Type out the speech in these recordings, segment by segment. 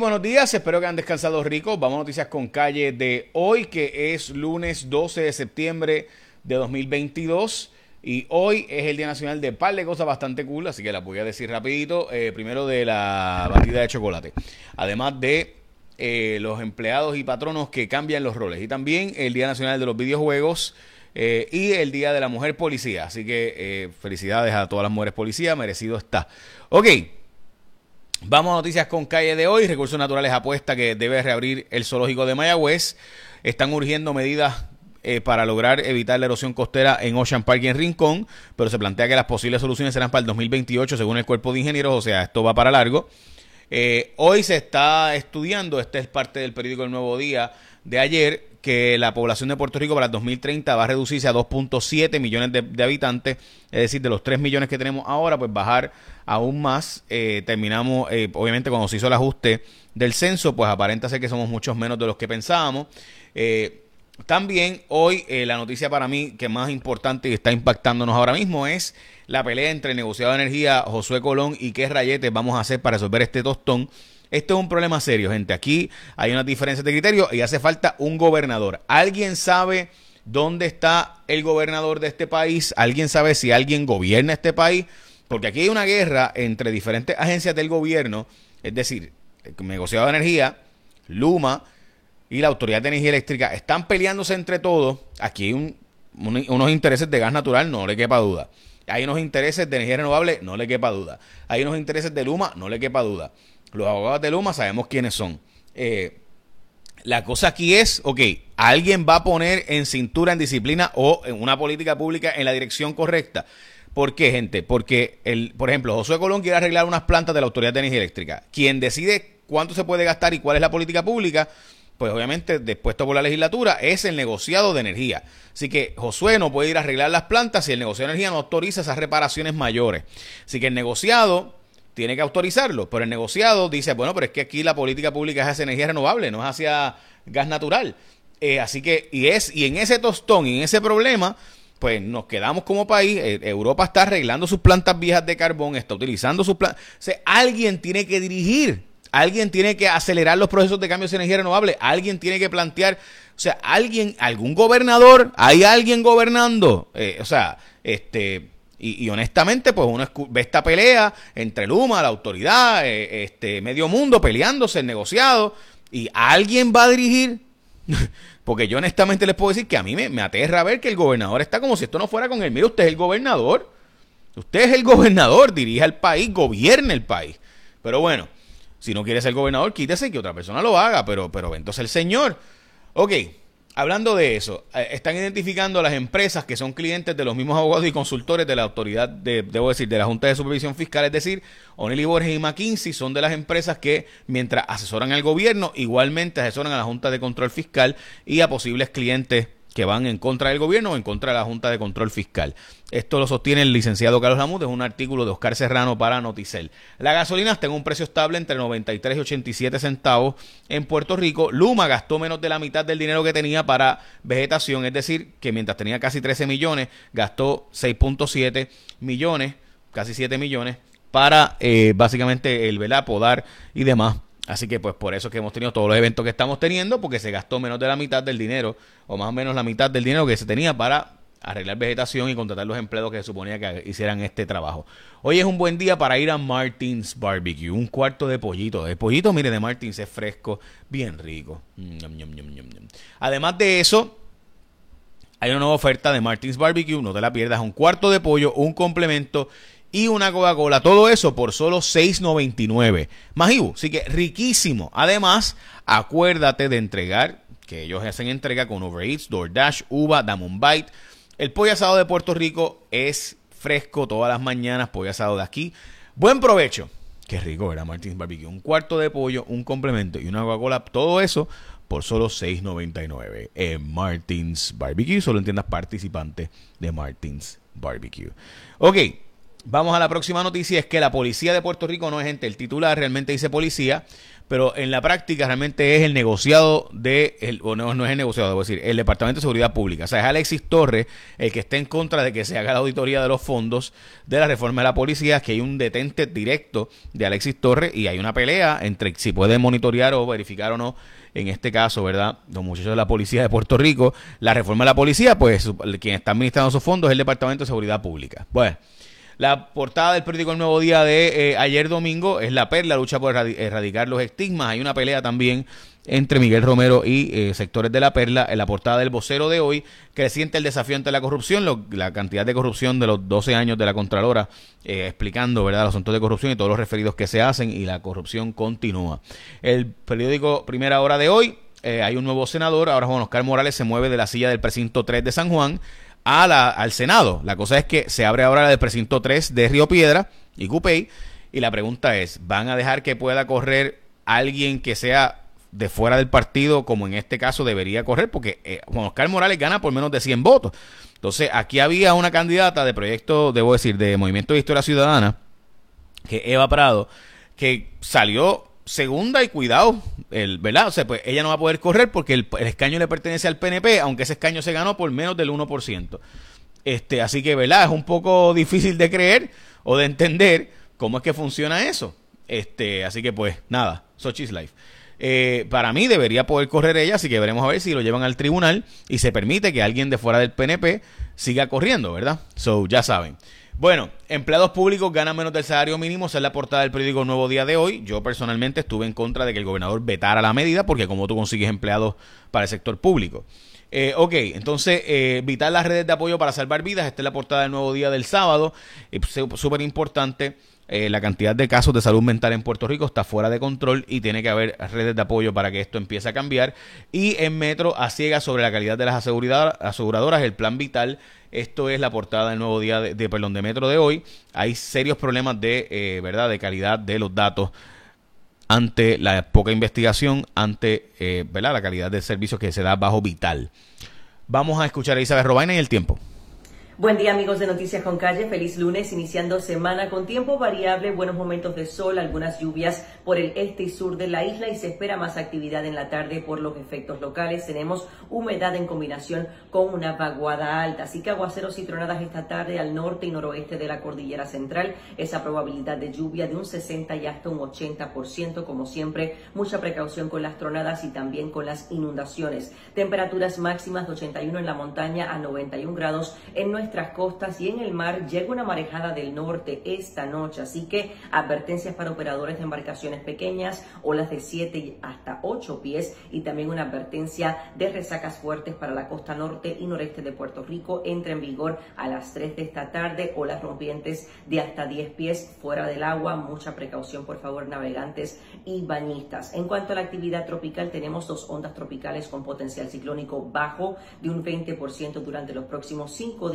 buenos días, espero que han descansado ricos. Vamos a noticias con calle de hoy, que es lunes 12 de septiembre de 2022. Y hoy es el Día Nacional de par de cosas bastante cool, así que la voy a decir rapidito. Eh, primero de la batida de chocolate. Además de eh, los empleados y patronos que cambian los roles. Y también el Día Nacional de los Videojuegos. Eh, y el Día de la Mujer Policía. Así que felicidades a todas las mujeres policías, merecido está. Ok. Vamos a noticias con calle de hoy. Recursos Naturales apuesta que debe reabrir el zoológico de Mayagüez. Están urgiendo medidas eh, para lograr evitar la erosión costera en Ocean Park y en Rincón, pero se plantea que las posibles soluciones serán para el 2028 según el cuerpo de ingenieros, o sea, esto va para largo. Eh, hoy se está estudiando, este es parte del periódico El Nuevo Día de ayer, que la población de Puerto Rico para el 2030 va a reducirse a 2.7 millones de, habitantes, es decir, de los 3 millones que tenemos ahora, pues bajar aún más. Eh, terminamos, eh, obviamente, cuando se hizo el ajuste del censo, pues aparenta ser que somos muchos menos de los que pensábamos. Eh, también hoy la noticia para mí que más importante y está impactándonos ahora mismo es la pelea entre el negociado de energía Josué Colón y qué rayetes vamos a hacer para resolver este tostón esto es un problema serio, gente. Aquí hay unas diferencias de criterio y hace falta un gobernador. ¿Alguien sabe dónde está el gobernador de este país? ¿Alguien sabe si alguien gobierna este país? Porque aquí hay una guerra entre diferentes agencias del gobierno, es decir, el negociado de energía, Luma y la Autoridad de Energía Eléctrica están peleándose entre todos. Aquí hay unos intereses de gas natural, no le quepa duda. Hay unos intereses de energía renovable, no le quepa duda. Hay unos intereses de Luma, no le quepa duda. Los abogados de Luma sabemos quiénes son. Eh, la cosa aquí es, ok, alguien va a poner en cintura, en disciplina o en una política pública en la dirección correcta. ¿Por qué, gente? Porque, el, por ejemplo, Josué Colón quiere arreglar unas plantas de la Autoridad de Energía Eléctrica. Quien decide cuánto se puede gastar y cuál es la política pública, pues obviamente, dispuesto por la legislatura, es el negociado de energía. Así que Josué no puede ir a arreglar las plantas si el negociado de energía no autoriza esas reparaciones mayores. Así que el negociado tiene que autorizarlo, pero el negociado dice, bueno, pero es que aquí la política pública es hacia energía renovable, no es hacia gas natural. Eh, así que, y es, y en ese tostón, y en ese problema, pues nos quedamos como país. Eh, Europa está arreglando sus plantas viejas de carbón, está utilizando sus plantas. O sea, alguien tiene que dirigir, alguien tiene que acelerar los procesos de cambio de energía renovable, alguien tiene que plantear, o sea, alguien, algún gobernador, hay alguien gobernando, eh, o sea, este y, honestamente, pues uno ve esta pelea entre Luma, la autoridad, eh, este medio mundo peleándose, el negociado, y alguien va a dirigir. Porque yo honestamente les puedo decir que a mí me, me aterra ver que el gobernador está como si esto no fuera con él. Mire, usted es el gobernador. Usted es el gobernador, dirige al país, gobierne el país. Pero bueno, si no quiere ser gobernador, quítese que otra persona lo haga. Pero, pero entonces el señor. Ok, Hablando de eso, eh, están identificando a las empresas que son clientes de los mismos abogados y consultores de la autoridad, de, debo decir, de la Junta de Supervisión Fiscal, es decir, O'Neill Borges y McKinsey son de las empresas que, mientras asesoran al gobierno, igualmente asesoran a la Junta de Control Fiscal y a posibles clientes que van en contra del gobierno o en contra de la Junta de Control Fiscal. Esto lo sostiene el licenciado Carlos Lamud, es un artículo de Oscar Serrano para Noticel. La gasolina está en un precio estable entre 93 y 87 centavos en Puerto Rico. Luma gastó menos de la mitad del dinero que tenía para vegetación, es decir, que mientras tenía casi 13 millones, gastó 6.7 millones, casi 7 millones, para eh, básicamente el velar, podar y demás Así que pues por eso que hemos tenido todos los eventos que estamos teniendo, porque se gastó menos de la mitad del dinero, o más o menos la mitad del dinero que se tenía para arreglar vegetación y contratar los empleados que se suponía que hicieran este trabajo. Hoy es un buen día para ir a Martins Barbecue, un cuarto de pollito. El pollito, mire, de Martins es fresco, bien rico. Además de eso, hay una nueva oferta de Martins Barbecue, no te la pierdas, un cuarto de pollo, un complemento y una Coca-Cola. Todo eso por solo $6.99. Majibu, así que riquísimo. Además, acuérdate de entregar, que ellos hacen entrega con Uber Eats, DoorDash, Uva, Damon Bite. El pollo asado de Puerto Rico es fresco todas las mañanas, pollo asado de aquí. Buen provecho. Qué rico era Martins Barbecue. Un cuarto de pollo, un complemento y una Coca-Cola. Todo eso por solo $6.99 en Martins Barbecue. Solo en tiendas participantes de Martins Barbecue. Ok. Vamos a la próxima noticia, es que la policía de Puerto Rico no es gente, el titular realmente dice policía, pero en la práctica realmente es el negociado de, el, o no, no es el negociado, debo decir, el Departamento de Seguridad Pública. O sea, es Alexis Torres el que está en contra de que se haga la auditoría de los fondos de la reforma de la policía, que hay un detente directo de Alexis Torres y hay una pelea entre si puede monitorear o verificar o no en este caso, ¿verdad? Los muchachos de la policía de Puerto Rico, la reforma de la policía, pues quien está administrando esos fondos es el Departamento de Seguridad Pública. Bueno. La portada del periódico El Nuevo Día de eh, ayer domingo es la perla, lucha por erradicar los estigmas. Hay una pelea también entre Miguel Romero y eh, sectores de la perla. En la portada del vocero de hoy, creciente el desafío ante la corrupción, la cantidad de corrupción de los 12 años de la Contralora, eh, explicando ¿verdad? los asuntos de corrupción y todos los referidos que se hacen y la corrupción continúa. El periódico Primera Hora de hoy, hay un nuevo senador, ahora Juan Oscar Morales se mueve de la silla del precinto 3 de San Juan a la, al Senado. La cosa es que se abre ahora la del precinto 3 de Río Piedra y Cupey. Y la pregunta es, ¿van a dejar que pueda correr alguien que sea de fuera del partido, como en este caso debería correr? Porque eh, Juan Oscar Morales gana por menos de 100 votos. Entonces, aquí había una candidata de proyecto, debo decir, de Movimiento de Historia Ciudadana, que Eva Prado, que salió segunda y cuidado, el, ¿verdad? O sea, pues ella no va a poder correr porque el, escaño le pertenece al PNP, aunque ese escaño se ganó por menos del 1%. Este, así que, ¿verdad? Es un poco difícil de creer o de entender cómo es que funciona eso. Este, así que, pues, nada, Sochi's Life. Eh, para mí debería poder correr ella, así que veremos a ver si lo llevan al tribunal y se permite que alguien de fuera del PNP siga corriendo, ¿verdad? So, ya saben. Bueno, empleados públicos ganan menos del salario mínimo, esa es la portada del periódico Nuevo Día de hoy. Yo personalmente estuve en contra de que el gobernador vetara la medida, porque como tú consigues empleados para el sector público. Eh, ok, entonces, eh, vital las redes de apoyo para salvar vidas. Esta es la portada del nuevo día del sábado. Súper importante. Eh, la cantidad de casos de salud mental en Puerto Rico está fuera de control y tiene que haber redes de apoyo para que esto empiece a cambiar. Y en Metro a ciegas sobre la calidad de las aseguradoras, el plan vital. Esto es la portada del nuevo día de, perdón, de Metro de hoy. Hay serios problemas de, eh, ¿verdad? de calidad de los datos ante la poca investigación, ante eh, ¿verdad? la calidad del servicio que se da bajo vital. Vamos a escuchar a Isabel Robaina y el tiempo. Buen día amigos de Noticias con Calle, feliz lunes, iniciando semana con tiempo variable, buenos momentos de sol, algunas lluvias por el este y sur de la isla y se espera más actividad en la tarde por los efectos locales. Tenemos humedad en combinación con una vaguada alta, así que aguaceros y tronadas esta tarde al norte y noroeste de la cordillera central, esa probabilidad de lluvia de un 60 y hasta un 80%, como siempre, mucha precaución con las tronadas y también con las inundaciones. Temperaturas máximas de 81 en la montaña a 91 grados en nuestra nuestras costas y en el mar llega una marejada del norte esta noche, así que advertencias para operadores de embarcaciones pequeñas, olas de 7 hasta 8 pies y también una advertencia de resacas fuertes para la costa norte y noreste de Puerto Rico. Entra en vigor a las 3 de esta tarde, olas rompientes de hasta 10 pies fuera del agua. Mucha precaución, por favor, navegantes y bañistas. En cuanto a la actividad tropical, tenemos dos ondas tropicales con potencial ciclónico bajo de un 20% durante los próximos 5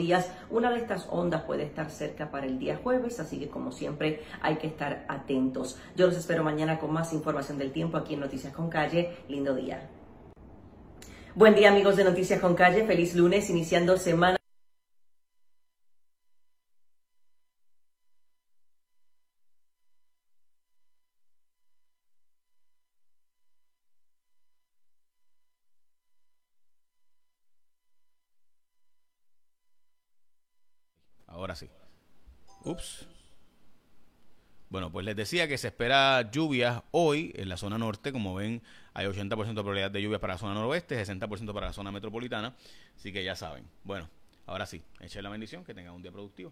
una de estas ondas puede estar cerca para el día jueves, así que como siempre hay que estar atentos. Yo los espero mañana con más información del tiempo aquí en Noticias con Calle. Lindo día. Buen día amigos de Noticias con Calle, feliz lunes, iniciando semana. Ahora sí. Ups. Bueno, pues les decía que se espera lluvias hoy en la zona norte. Como ven, hay 80% de probabilidad de lluvias para la zona noroeste, 60% para la zona metropolitana. Así que ya saben. Bueno, ahora sí, echen la bendición, que tengan un día productivo.